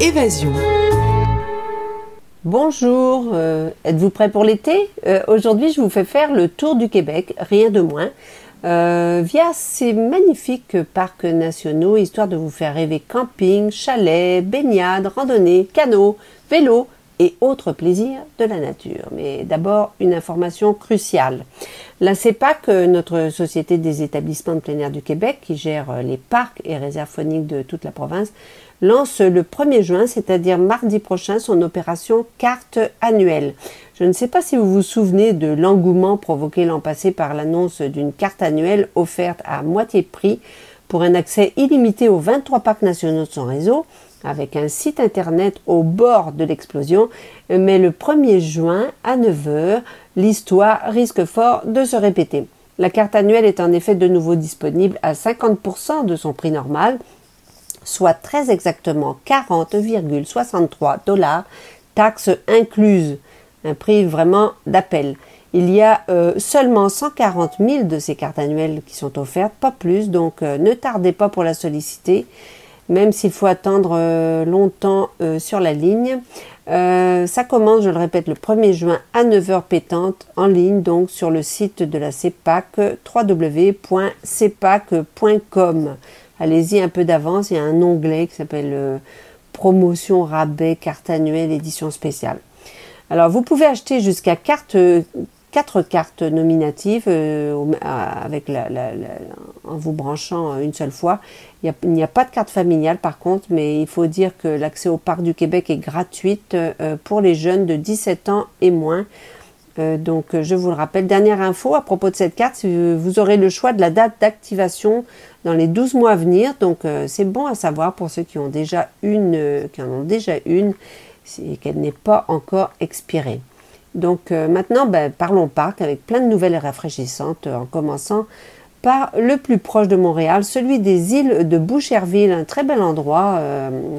Évasion. Bonjour, euh, êtes-vous prêt pour l'été? Euh, Aujourd'hui, je vous fais faire le tour du Québec, rien de moins, euh, via ces magnifiques parcs nationaux, histoire de vous faire rêver camping, chalet, baignade, randonnée, canot, vélo et autres plaisirs de la nature. Mais d'abord, une information cruciale. La CEPAC, notre société des établissements de plein air du Québec, qui gère les parcs et réserves phoniques de toute la province, lance le 1er juin, c'est-à-dire mardi prochain, son opération carte annuelle. Je ne sais pas si vous vous souvenez de l'engouement provoqué l'an passé par l'annonce d'une carte annuelle offerte à moitié prix pour un accès illimité aux 23 parcs nationaux de son réseau, avec un site internet au bord de l'explosion, mais le 1er juin à 9h, l'histoire risque fort de se répéter. La carte annuelle est en effet de nouveau disponible à 50% de son prix normal, soit très exactement 40,63 dollars, taxes incluses. Un prix vraiment d'appel. Il y a euh, seulement 140 000 de ces cartes annuelles qui sont offertes, pas plus, donc euh, ne tardez pas pour la solliciter, même s'il faut attendre euh, longtemps euh, sur la ligne. Euh, ça commence, je le répète, le 1er juin à 9h pétante en ligne, donc sur le site de la CEPAC, www.cepac.com. Allez-y un peu d'avance, il y a un onglet qui s'appelle promotion, rabais, carte annuelle, édition spéciale. Alors vous pouvez acheter jusqu'à 4, quatre cartes nominatives euh, avec en vous branchant une seule fois. Il n'y a, pas de carte familiale par contre, mais il faut dire que l'accès au parc du Québec est gratuite euh, pour les jeunes de 17 ans et moins. Euh, donc je vous le rappelle, dernière info à propos de cette carte, vous aurez le choix de la date d'activation dans les 12 mois à venir. Donc c'est bon à savoir pour ceux qui ont déjà une qui en ont déjà une et qu'elle n'est pas encore expirée. Donc euh, maintenant, ben, parlons parc avec plein de nouvelles rafraîchissantes, en commençant par le plus proche de Montréal, celui des îles de Boucherville, un très bel endroit,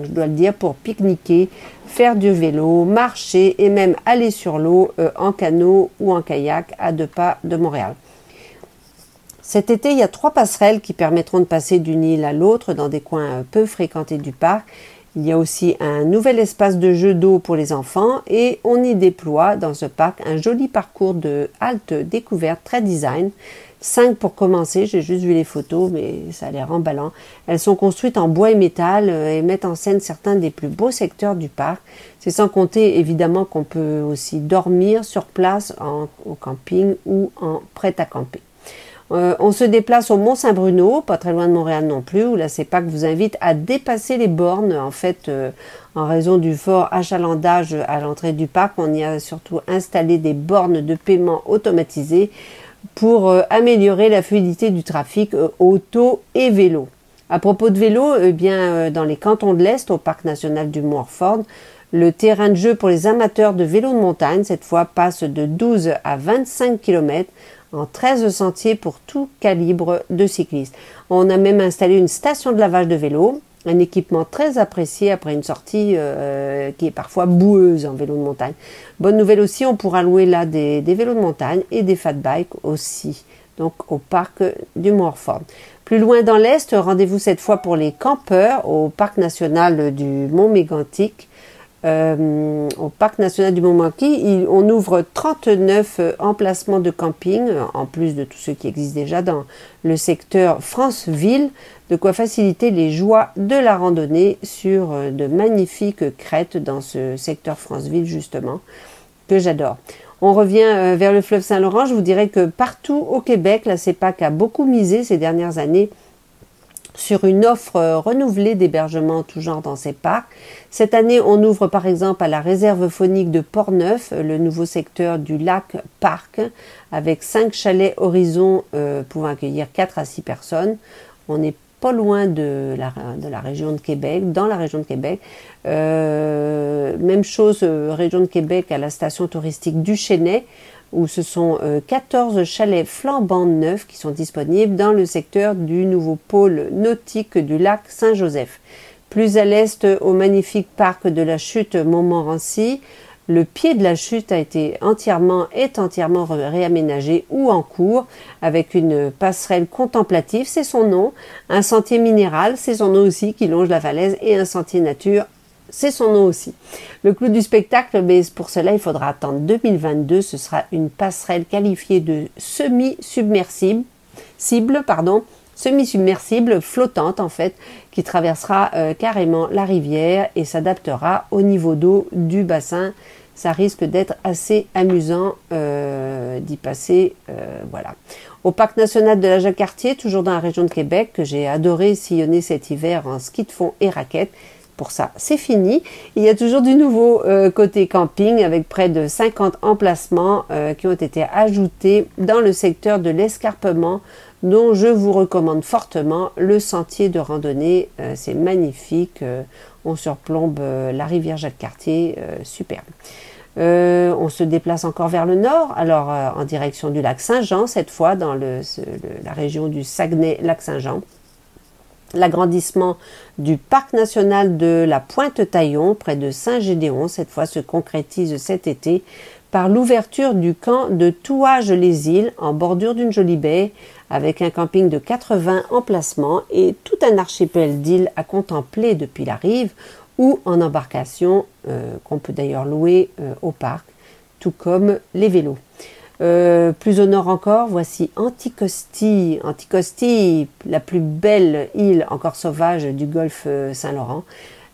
je dois le dire, pour pique-niquer, faire du vélo, marcher et même aller sur l'eau en canot ou en kayak à deux pas de Montréal. Cet été, il y a trois passerelles qui permettront de passer d'une île à l'autre dans des coins peu fréquentés du parc. Il y a aussi un nouvel espace de jeu d'eau pour les enfants et on y déploie dans ce parc un joli parcours de halte découverte très design. Cinq pour commencer, j'ai juste vu les photos, mais ça a l'air emballant. Elles sont construites en bois et métal euh, et mettent en scène certains des plus beaux secteurs du parc. C'est sans compter évidemment qu'on peut aussi dormir sur place au camping ou en prêt à camper. Euh, on se déplace au Mont-Saint-Bruno, pas très loin de Montréal non plus, où la CEPAC vous invite à dépasser les bornes. En fait, euh, en raison du fort achalandage à l'entrée du parc, on y a surtout installé des bornes de paiement automatisées pour euh, améliorer la fluidité du trafic auto et vélo. À propos de vélo, eh bien, dans les cantons de l'Est, au parc national du Mont-Orford, le terrain de jeu pour les amateurs de vélo de montagne, cette fois, passe de 12 à 25 km en 13 sentiers pour tout calibre de cyclistes. On a même installé une station de lavage de vélo, un équipement très apprécié après une sortie euh, qui est parfois boueuse en vélo de montagne. Bonne nouvelle aussi, on pourra louer là des, vélos de montagne et des fat bikes aussi, donc au parc du Morford. Plus loin dans l'Est, rendez-vous cette fois pour les campeurs au parc national du Mont Mégantic euh, au parc national du Mont-Manqui, on ouvre 39 euh, emplacements de camping, en plus de tous ceux qui existent déjà dans le secteur France-Ville, de quoi faciliter les joies de la randonnée sur euh, de magnifiques crêtes dans ce secteur France-Ville justement, que j'adore. On revient vers le fleuve Saint-Laurent, je vous dirais que partout au Québec, la CEPAC a beaucoup misé ces dernières années sur une offre euh, renouvelée d'hébergement tout genre dans ces parcs. Cette année, on ouvre par exemple à la réserve phonique de Portneuf, le nouveau secteur du lac Parc, avec cinq chalets horizon euh, pouvant accueillir 4 à 6 personnes. On n'est pas loin de la, de la, région de Québec, dans la région de Québec. Euh, même chose, région de Québec à la station touristique du Chênay où ce sont 14 euh, chalets flambants neufs qui sont disponibles dans le secteur du nouveau pôle nautique du lac Saint-Joseph. Plus à l'est, au magnifique parc de la chute Montmorency, le pied de la chute a été entièrement est entièrement réaménagé ou en cours avec une passerelle contemplative, c'est son nom, un sentier minéral, c'est son nom aussi qui longe la falaise et un sentier nature c'est son nom aussi. Le clou du spectacle, mais pour cela, il faudra attendre 2022. Ce sera une passerelle qualifiée de semi-submersible, cible, pardon, semi-submersible, flottante en fait, qui traversera euh, carrément la rivière et s'adaptera au niveau d'eau du bassin. Ça risque d'être assez amusant euh, d'y passer. Euh, voilà. Au parc national de la Jacques-Cartier, toujours dans la région de Québec, que j'ai adoré sillonner cet hiver en ski de fond et raquettes pour ça, c'est fini. Il y a toujours du nouveau euh, côté camping avec près de 50 emplacements euh, qui ont été ajoutés dans le secteur de l'escarpement dont je vous recommande fortement le sentier de randonnée. Euh, c'est magnifique. on surplombe la rivière Jacques-Cartier. superbe. on se déplace encore vers le nord, alors en direction du lac Saint-Jean, cette fois dans la région du Saguenay-Lac-Saint-Jean. L'agrandissement du parc national de la Pointe-Taillon, près de Saint-Gédéon, cette fois se concrétise cet été par l'ouverture du camp de Touage-les-Îles en bordure d'une jolie baie, avec un camping de 80 emplacements et tout un archipel d'îles à contempler depuis la rive ou en embarcation euh, qu'on peut d'ailleurs louer euh, au parc, tout comme les vélos. Euh, plus au nord encore, voici Anticosti. Anticosti, la plus belle île encore sauvage du golfe euh, Saint-Laurent.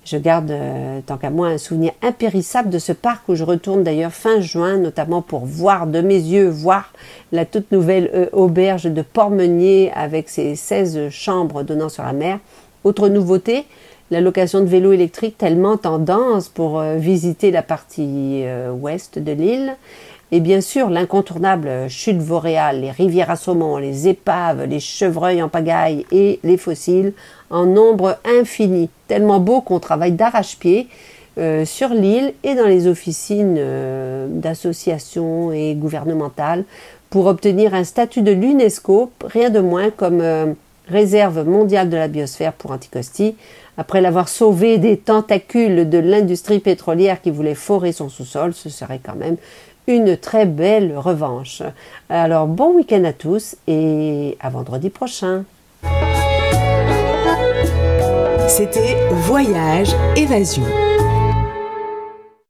Je garde, euh, tant qu'à moi, un souvenir impérissable de ce parc où je retourne d'ailleurs fin juin, notamment pour voir de mes yeux, voir la toute nouvelle auberge de Portmeunier avec ses 16 chambres donnant sur la mer. Autre nouveauté, la location de vélos électriques tellement tendance pour visiter la partie ouest de l'île. Et bien sûr, l'incontournable chute boréale, les rivières à saumon, les épaves, les chevreuils en pagaille et les fossiles en nombre infini. Tellement beau qu'on travaille d'arrache-pied euh, sur l'île et dans les officines euh, d'associations et gouvernementales pour obtenir un statut de l'UNESCO, rien de moins comme euh, réserve mondiale de la biosphère pour Anticosti, après l'avoir sauvé des tentacules de l'industrie pétrolière qui voulait forer son sous-sol, ce serait quand même une très belle revanche. Alors bon week-end à tous et à vendredi prochain. C'était Voyage Évasion.